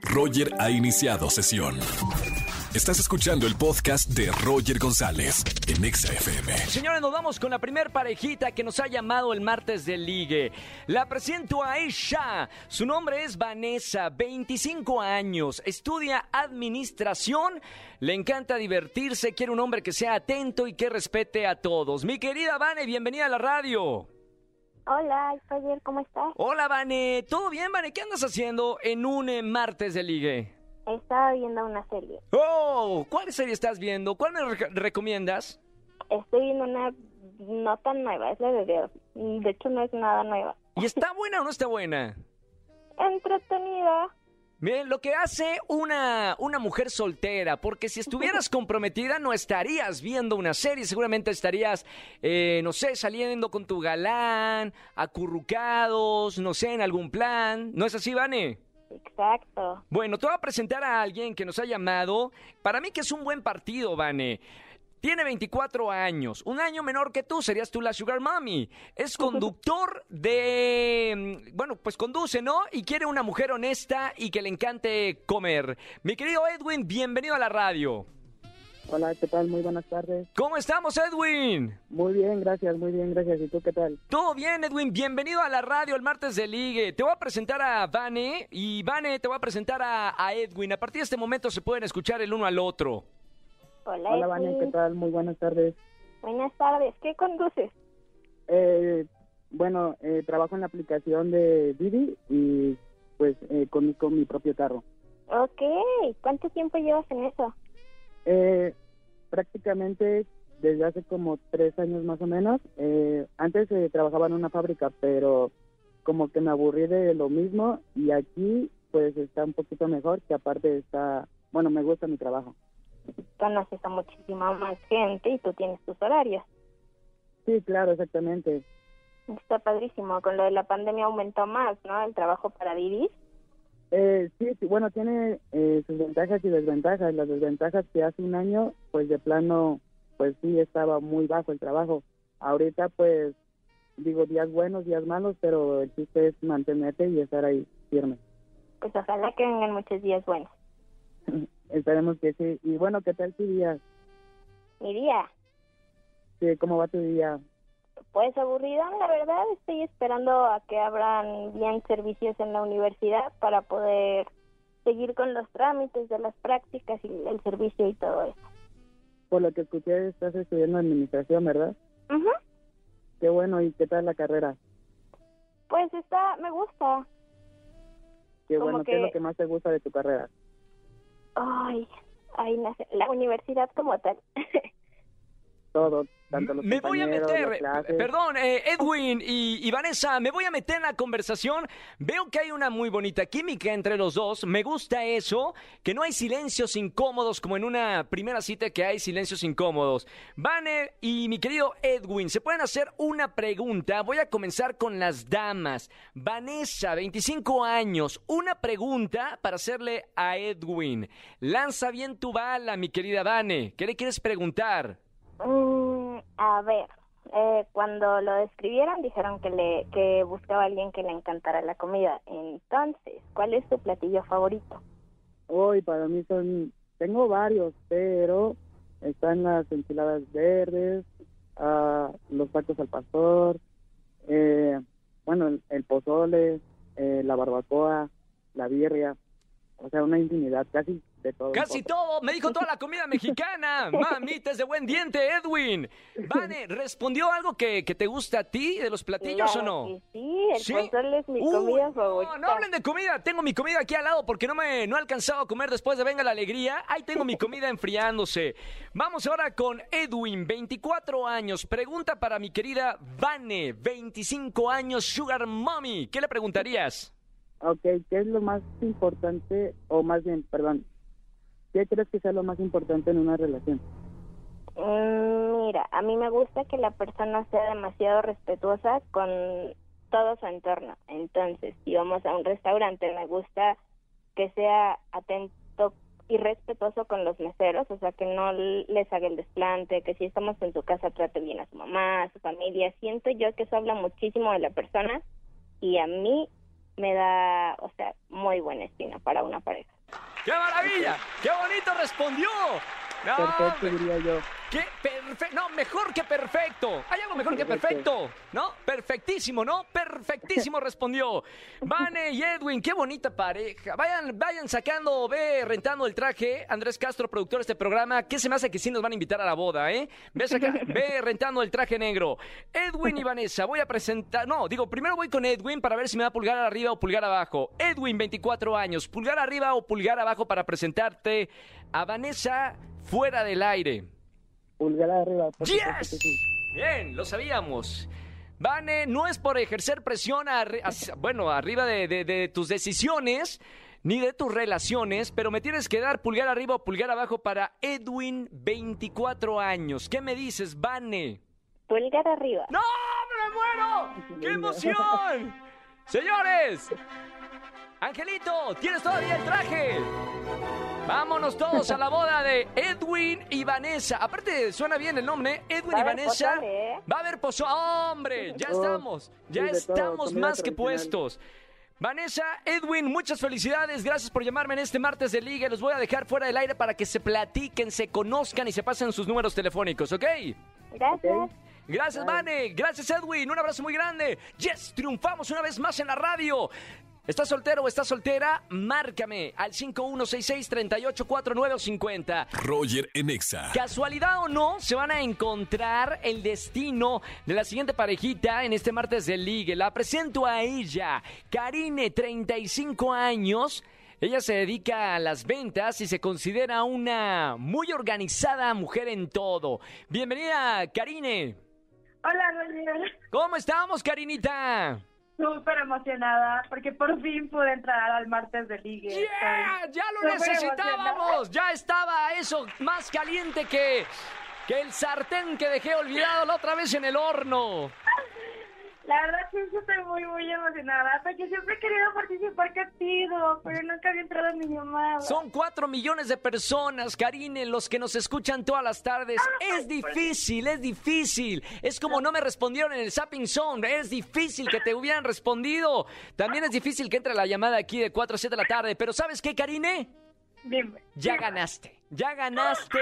Roger ha iniciado sesión. Estás escuchando el podcast de Roger González en XFM. Señores, nos vamos con la primer parejita que nos ha llamado el martes de ligue. La presento a ella. Su nombre es Vanessa, 25 años, estudia administración, le encanta divertirse, quiere un hombre que sea atento y que respete a todos. Mi querida Vane, bienvenida a la radio. Hola, Roger, ¿cómo estás? Hola, Vane. ¿Todo bien, Vane? ¿Qué andas haciendo en un eh, martes de ligue? Estaba viendo una serie. Oh, ¿cuál serie estás viendo? ¿Cuál me re- recomiendas? Estoy viendo una no tan nueva, es la de Dios. De hecho, no es nada nueva. ¿Y está buena o no está buena? Entretenida. Miren, lo que hace una, una mujer soltera, porque si estuvieras comprometida no estarías viendo una serie, seguramente estarías, eh, no sé, saliendo con tu galán, acurrucados, no sé, en algún plan. ¿No es así, Vane? Exacto. Bueno, te voy a presentar a alguien que nos ha llamado. Para mí que es un buen partido, Vane. Tiene 24 años, un año menor que tú, serías tú la Sugar Mommy. Es conductor de... mm, Bueno, pues conduce, ¿no? Y quiere una mujer honesta y que le encante comer. Mi querido Edwin, bienvenido a la radio. Hola, ¿qué tal? Muy buenas tardes. ¿Cómo estamos, Edwin? Muy bien, gracias, muy bien, gracias. ¿Y tú qué tal? Todo bien, Edwin. Bienvenido a la radio el martes de Ligue. Te voy a presentar a Vane y Vane te voy a presentar a, a Edwin. A partir de este momento se pueden escuchar el uno al otro. Hola, Hola. Vania, ¿qué tal? Muy buenas tardes. Buenas tardes. ¿Qué conduces? Eh, bueno, eh, trabajo en la aplicación de Didi y pues eh, conduzco mi propio carro. Ok. ¿Cuánto tiempo llevas en eso? Eh, prácticamente desde hace como tres años más o menos. Eh, antes eh, trabajaba en una fábrica, pero como que me aburrí de lo mismo y aquí pues está un poquito mejor, que aparte está, bueno, me gusta mi trabajo. Conoces a muchísima más gente y tú tienes tus horarios. Sí, claro, exactamente. Está padrísimo. Con lo de la pandemia aumentó más, ¿no? El trabajo para Didi. Eh, sí, sí, bueno, tiene eh, sus ventajas y desventajas. Las desventajas que hace un año, pues de plano, pues sí estaba muy bajo el trabajo. Ahorita, pues, digo, días buenos, días malos, pero el chiste es mantenerte y estar ahí firme. Pues ojalá que vengan muchos días buenos. Esperemos que sí. Y bueno, ¿qué tal tu día? Mi día, Sí, ¿Cómo va tu día? pues aburrida, la verdad. Estoy esperando a que abran bien servicios en la universidad para poder seguir con los trámites de las prácticas y el servicio y todo eso. Por lo que escuché, estás estudiando administración, ¿verdad? Ujú. Qué bueno, ¿y qué tal la carrera? Pues está, me gusta. Qué Como bueno, ¿qué es que- lo que más te gusta de tu carrera? Ay, ay, la universidad como tal. Todo, tanto los me voy a meter, perdón, eh, Edwin y, y Vanessa, me voy a meter en la conversación. Veo que hay una muy bonita química entre los dos. Me gusta eso, que no hay silencios incómodos como en una primera cita que hay silencios incómodos. Vane y mi querido Edwin, se pueden hacer una pregunta. Voy a comenzar con las damas. Vanessa, 25 años, una pregunta para hacerle a Edwin. Lanza bien tu bala, mi querida Vane. ¿Qué le quieres preguntar? A ver, eh, cuando lo describieron dijeron que le que buscaba a alguien que le encantara la comida. Entonces, ¿cuál es tu platillo favorito? Hoy para mí son, tengo varios, pero están las enchiladas verdes, ah, los tacos al pastor, eh, bueno, el, el pozole, eh, la barbacoa, la birria, o sea, una infinidad, casi de todo. un Casi todo, me dijo toda la comida mexicana. Mamita, es de buen diente, Edwin. Vane, ¿respondió algo que, que te gusta a ti de los platillos Claro o no? sí, el ¿Sí? pozole es mi comida no. No, hablen de comida, tengo mi comida aquí al lado porque no me no he alcanzado a comer después de Venga la Alegría. Ahí tengo mi comida enfriándose. Vamos ahora con Edwin, 24 años. Pregunta para mi querida Vane, 25 años, Sugar Mommy. ¿Qué le preguntarías? Ok, ¿qué es lo más importante, o más bien, perdón, qué crees que sea lo más importante en una relación? Mm, Mira, a mí me gusta que la persona sea demasiado respetuosa con todo su entorno. Entonces, si vamos a un restaurante, me gusta que sea atento y respetuoso con los meseros, o sea, que no les haga el desplante, que si estamos en su casa trate bien a su mamá, a su familia. Siento yo que eso habla muchísimo de la persona y a mí me da, o sea, muy buen destino para una pareja. ¡Qué maravilla! ¡Qué bonito respondió! No, Perfecto, diría yo. ¡Qué perfecto! No, mejor que perfecto. ¿Hay algo mejor que perfecto? ¿No? Perfectísimo, ¿no? Perfectísimo respondió. Vane y Edwin, qué bonita pareja. Vayan, vayan sacando, ve rentando el traje. Andrés Castro, productor de este programa. ¿Qué se me hace que sí nos van a invitar a la boda, eh? Ve, saca- ve rentando el traje negro. Edwin y Vanessa, voy a presentar. No, digo, primero voy con Edwin para ver si me da pulgar arriba o pulgar abajo. Edwin, 24 años. Pulgar arriba o pulgar abajo para presentarte a Vanessa fuera del aire. Pulgar arriba. ¡Yes! Bien, lo sabíamos. Vane, no es por ejercer presión, bueno, arriba de, de- de tus decisiones ni de tus relaciones, pero me tienes que dar pulgar arriba o pulgar abajo para Edwin, 24 años. ¿Qué me dices, Vane? Pulgar arriba. ¡No, me muero! ¡Qué emoción! Señores, Angelito, ¿tienes todavía el traje? Vámonos todos a la boda de Edwin y Vanessa. Aparte, suena bien el nombre, ¿eh? Edwin y Vanessa. pozole, ¿eh? Va a haber pozo. ¡Hombre! Ya Oh, estamos. Ya todo, estamos más que puestos. Vanessa, Edwin, muchas felicidades. Gracias por llamarme en este martes de liga. Los voy a dejar fuera del aire para que se platiquen, se conozcan y se pasen sus números telefónicos, ¿ok? Gracias. Gracias, Vane. Gracias, Edwin. Un abrazo muy grande. Yes, triunfamos una vez más en la radio. ¿Estás soltero o estás soltera? Márcame al 5166-384950. Roger en Exa. Casualidad o no, se van a encontrar el destino de la siguiente parejita en este martes de ligue. La presento a ella, Karine, 35 años. Ella se dedica a las ventas y se considera una muy organizada mujer en todo. Bienvenida, Karine. Hola, Roger. ¿Cómo estamos, Karinita? Súper emocionada porque por fin pude entrar al martes de ligue. ¡Yeah! ¡Ya lo necesitábamos! Ya estaba eso más caliente que, que el sartén que dejé olvidado la otra vez en el horno. La verdad sí estoy muy, muy emocionada porque siempre he querido participar contigo, pero nunca había entrado en mi llamada. Son cuatro millones de personas, Karine, los que nos escuchan todas las tardes. Es difícil, es difícil. Es como no me respondieron en el Zapping Zone. Es difícil que te hubieran respondido. También es difícil que entre la llamada aquí de 4 a 7 de la tarde. Pero ¿sabes qué, Karine? Dime. Ya dime. ganaste, ya ganaste.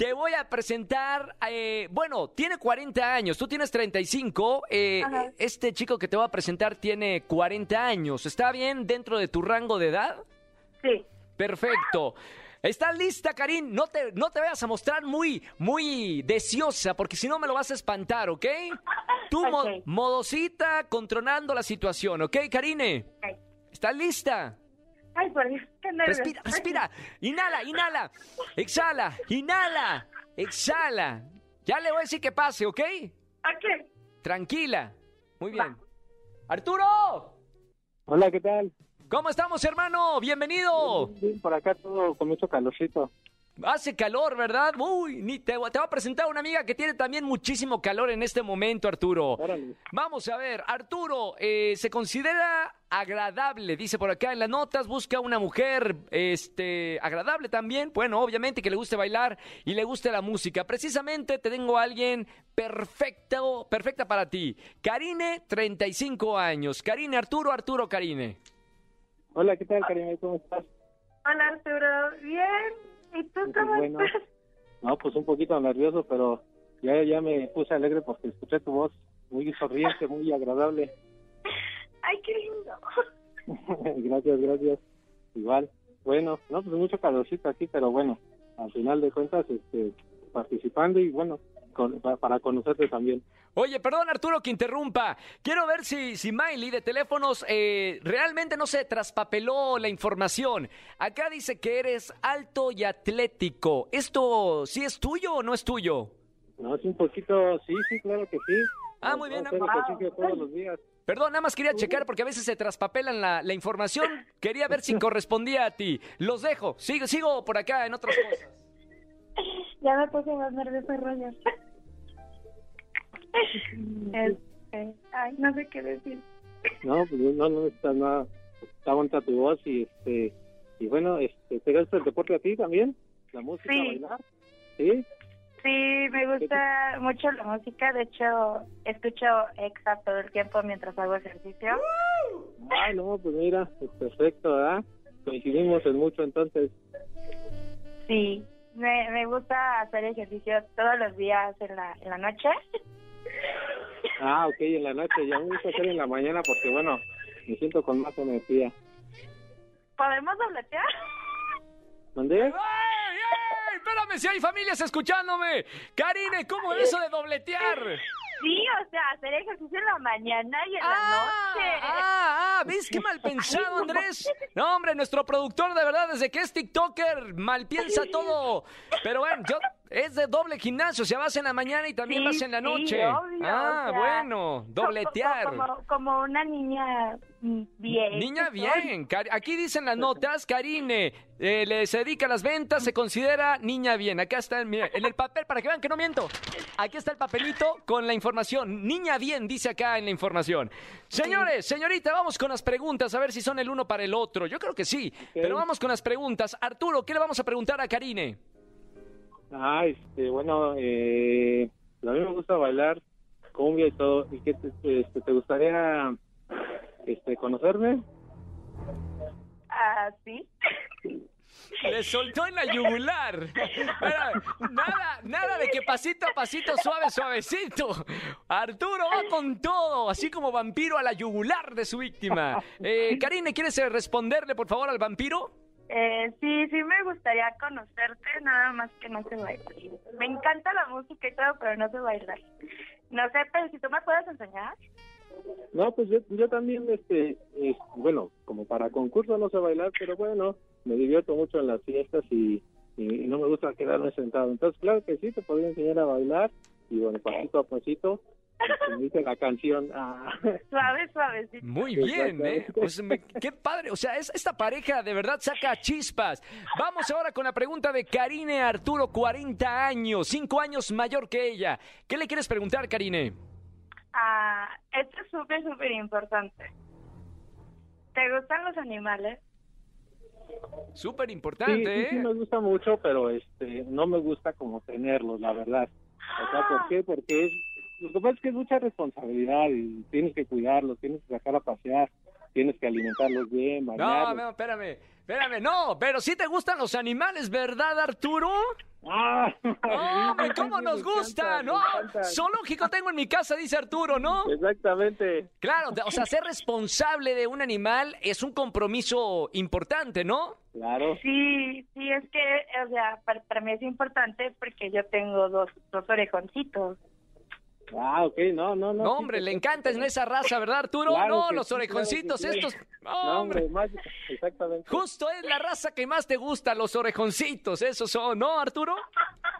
Te voy a presentar, eh, bueno, tiene 40 años, tú tienes 35, eh, este chico que te voy a presentar tiene 40 años, ¿está bien dentro de tu rango de edad? Sí. Perfecto. ¿Estás lista, Karin? No te, no te vayas a mostrar muy, muy deseosa, porque si no me lo vas a espantar, ¿ok? Tú, mo- Ok. modosita, controlando la situación, ¿ok, Karine? Ok. ¿Estás lista? Ay, por Dios, qué nervios. Respira, respira. Inhala, inhala. Exhala, inhala. Exhala. Ya le voy a decir que pase, ¿ok? Ok. Tranquila. Muy bien. Arturo, Hola, ¿qué tal? ¿cómo estamos, hermano? Bienvenido. Bien, por acá todo con mucho calorcito. Hace calor, ¿verdad? Uy, ni te, te voy a presentar a una amiga que tiene también muchísimo calor en este momento, Arturo. Órale. Vamos a ver, Arturo, eh, se considera agradable, dice por acá en las notas, busca una mujer este, agradable también, bueno, obviamente que le guste bailar y le guste la música. Precisamente te tengo a alguien perfecto, perfecta para ti. Karine, 35 años. Karine, Arturo, Arturo, Karine. Hola, ¿qué tal, Karina? ¿Cómo estás? Hola, Arturo. Bien. ¿Y tú Pues cómo bueno. estás? No, pues un poquito nervioso, pero ya, ya me puse alegre porque escuché tu voz muy sonriente, muy agradable. Ay, qué lindo. gracias, gracias. Igual. Bueno, no, pues mucho calorcito aquí, pero bueno, al final de cuentas, este, participando y bueno, con- pa- para conocerte también. Oye, perdón Arturo que interrumpa. Quiero ver si, si Miley de teléfonos eh, realmente no se traspapeló la información. Acá dice que eres alto y atlético. ¿Esto sí es tuyo o no es tuyo? No, es un poquito, sí, sí, claro que sí. Ah, muy bien, todos los días. Perdón, nada más quería checar porque a veces se traspapelan la, la información. Quería ver si correspondía a ti. Los dejo. Sigo, sigo por acá en otras cosas. Ya me puse más nerviosa, Roger. Este, ay, no sé qué decir. No, pues no, no está nada, está bonita tu voz y este, y bueno, este, ¿te gusta el deporte a ti también? ¿La música, Sí. bailar? ¿Sí? Sí, me gusta mucho la música. De hecho, escucho Exa todo el tiempo mientras hago ejercicio. Ay, no, pues mira, es perfecto, ¿verdad? Coincidimos en mucho entonces. Sí, me, me gusta hacer ejercicio todos los días en la, en la noche. Ah, ok, en la noche. Ya me gusta hacer en la mañana porque, bueno, me siento con más energía. ¿Podemos dobletear? ¿Dónde? ¡Ey, ey! Espérame, si hay familias escuchándome. Karine, ¿cómo es eso de dobletear? Sí, o sea, hacer ejercicio en la mañana y en la Ah, noche. ah, ah, ¿ves qué mal pensado, Andrés? No, hombre, nuestro productor, de verdad, desde que es TikToker, mal piensa todo. Pero bueno, yo, es de doble gimnasio, o sea, vas en la mañana y también Sí, vas en la sí, noche. obvio, ah, o sea, bueno, dobletear. Como, como, como una niña bien. Niña bien, aquí dicen las notas, Karine, eh, le se dedica a las ventas, se considera niña bien. Acá está, mira, en el papel, para que vean que no miento. Aquí está el papelito con la información. Niña bien, dice acá en la información. Señores, señorita, vamos con las preguntas, a ver si son el uno para el otro. Yo creo que sí, pero vamos con las preguntas. Arturo, ¿qué le vamos a preguntar a Karine? Ah, este, bueno, eh, a mí me gusta bailar cumbia y todo. ¿Y qué te, este, te gustaría este, conocerme? Ah, sí. Le soltó en la yugular. Mira, nada, nada de que pasito a pasito, suave, suavecito. Arturo va con todo, así como vampiro a la yugular de su víctima. Eh, Karine, ¿quieres eh, responderle, por favor, al vampiro? Eh, sí, sí me gustaría conocerte, nada más que no sé bailar. Me encanta la música y todo, pero no sé bailar. No sé, pero si tú me puedes enseñar. No, pues yo, yo también, este, eh, bueno, como para concurso no sé bailar, pero bueno, me divierto mucho en las fiestas y, y, y no me gusta quedarme sentado. Entonces, claro que sí, te podría enseñar a bailar y bueno, pasito a pasito, como dice la canción. ah, Suave, suavecito. Muy bien, ¿eh? Pues me- qué padre. O sea, es- esta pareja de verdad saca chispas. Vamos ahora con la pregunta de Karine Arturo, 40 años, 5 años mayor que ella. ¿Qué le quieres preguntar, Karine? Ah, esto es súper, súper importante. ¿Te gustan los animales? Súper sí, importante, sí, sí ¿eh? me gusta mucho, pero este, no me gusta como tenerlos, la verdad. O sea, ¿por qué? Porque es, lo que pasa es que es mucha responsabilidad y tienes que cuidarlos, tienes que sacar a pasear, tienes que alimentarlos bien, No, bañarlos. no, espérame, espérame, no, pero sí te gustan los animales, ¿verdad, Arturo? ¡Ah! Hombre, ¿cómo nos gusta? No, zoológico tengo en mi casa, dice Arturo, ¿no? Exactamente. Claro, o sea, ser responsable de un animal es un compromiso importante, ¿no? Claro. Sí, sí, es que, o sea, para, para mí es importante porque yo tengo dos, dos orejoncitos. Ah, ok, no, no, no. No, sí, hombre, le encanta en esa raza, ¿verdad, Arturo? Claro no, los sí, orejoncitos sí. estos. No, hombre, más, exactamente. justo es la raza que más te gusta, los orejoncitos, esos son, ¿no, Arturo?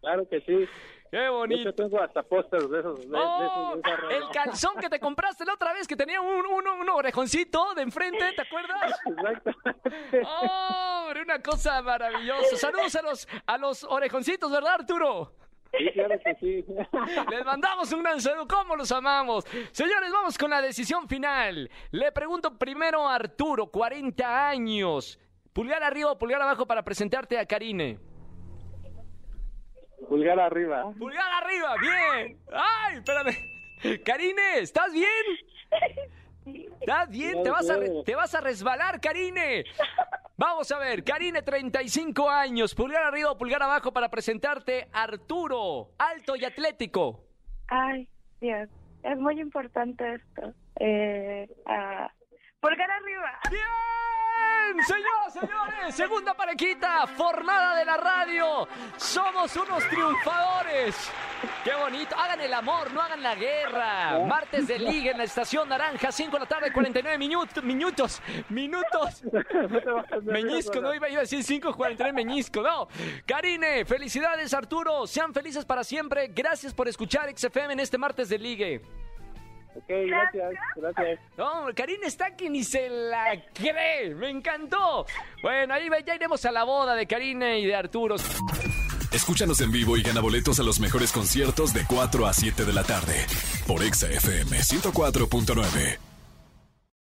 Claro que sí. Qué bonito. hecho, tengo hasta pósters de esos. De, de Oh, esos de el calzón que te compraste la otra vez que tenía un, un, un orejoncito de enfrente, ¿te acuerdas? Exactamente. ¡Hombre, una cosa maravillosa! Saludos a los, a los orejoncitos, ¿verdad, Arturo? Sí, claro que sí. Les mandamos un gran saludo, ¿cómo los amamos? Señores, vamos con la decisión final. Le pregunto primero a Arturo, 40 años. ¿Pulgar arriba o pulgar abajo para presentarte a Karine? Pulgar arriba. ¡Pulgar arriba! ¡Bien! ¡Ay, espérame! Karine, ¿estás bien? ¿Estás bien? ¿Te vas, a re- te vas a resbalar, Karine. Vamos a ver, Karine, 35 años. Pulgar arriba o pulgar abajo para presentarte Arturo, alto y atlético. Ay, Dios, es muy importante esto. Eh, ah, pulgar arriba. ¡Bien! Señoras, señores, segunda parejita formada de la radio. Somos unos triunfadores. ¡Qué bonito! Hagan el amor, no hagan la guerra. Martes de Liga en la Estación Naranja, 5 de la tarde, 49 minutos. Minutos. Minutos. Meñisco, no iba, a decir 5.43 Meñisco, no. Karine, felicidades Arturo, sean felices para siempre. Gracias por escuchar XFM en este martes de ligue. Ok, gracias, gracias. No, Karine está que ni se la cree, me encantó. Bueno, ahí va- ya iremos a la boda de Karine y de Arturo. Escúchanos en vivo y gana boletos a los mejores conciertos de 4 a 7 de la tarde por Exa FM 104.9.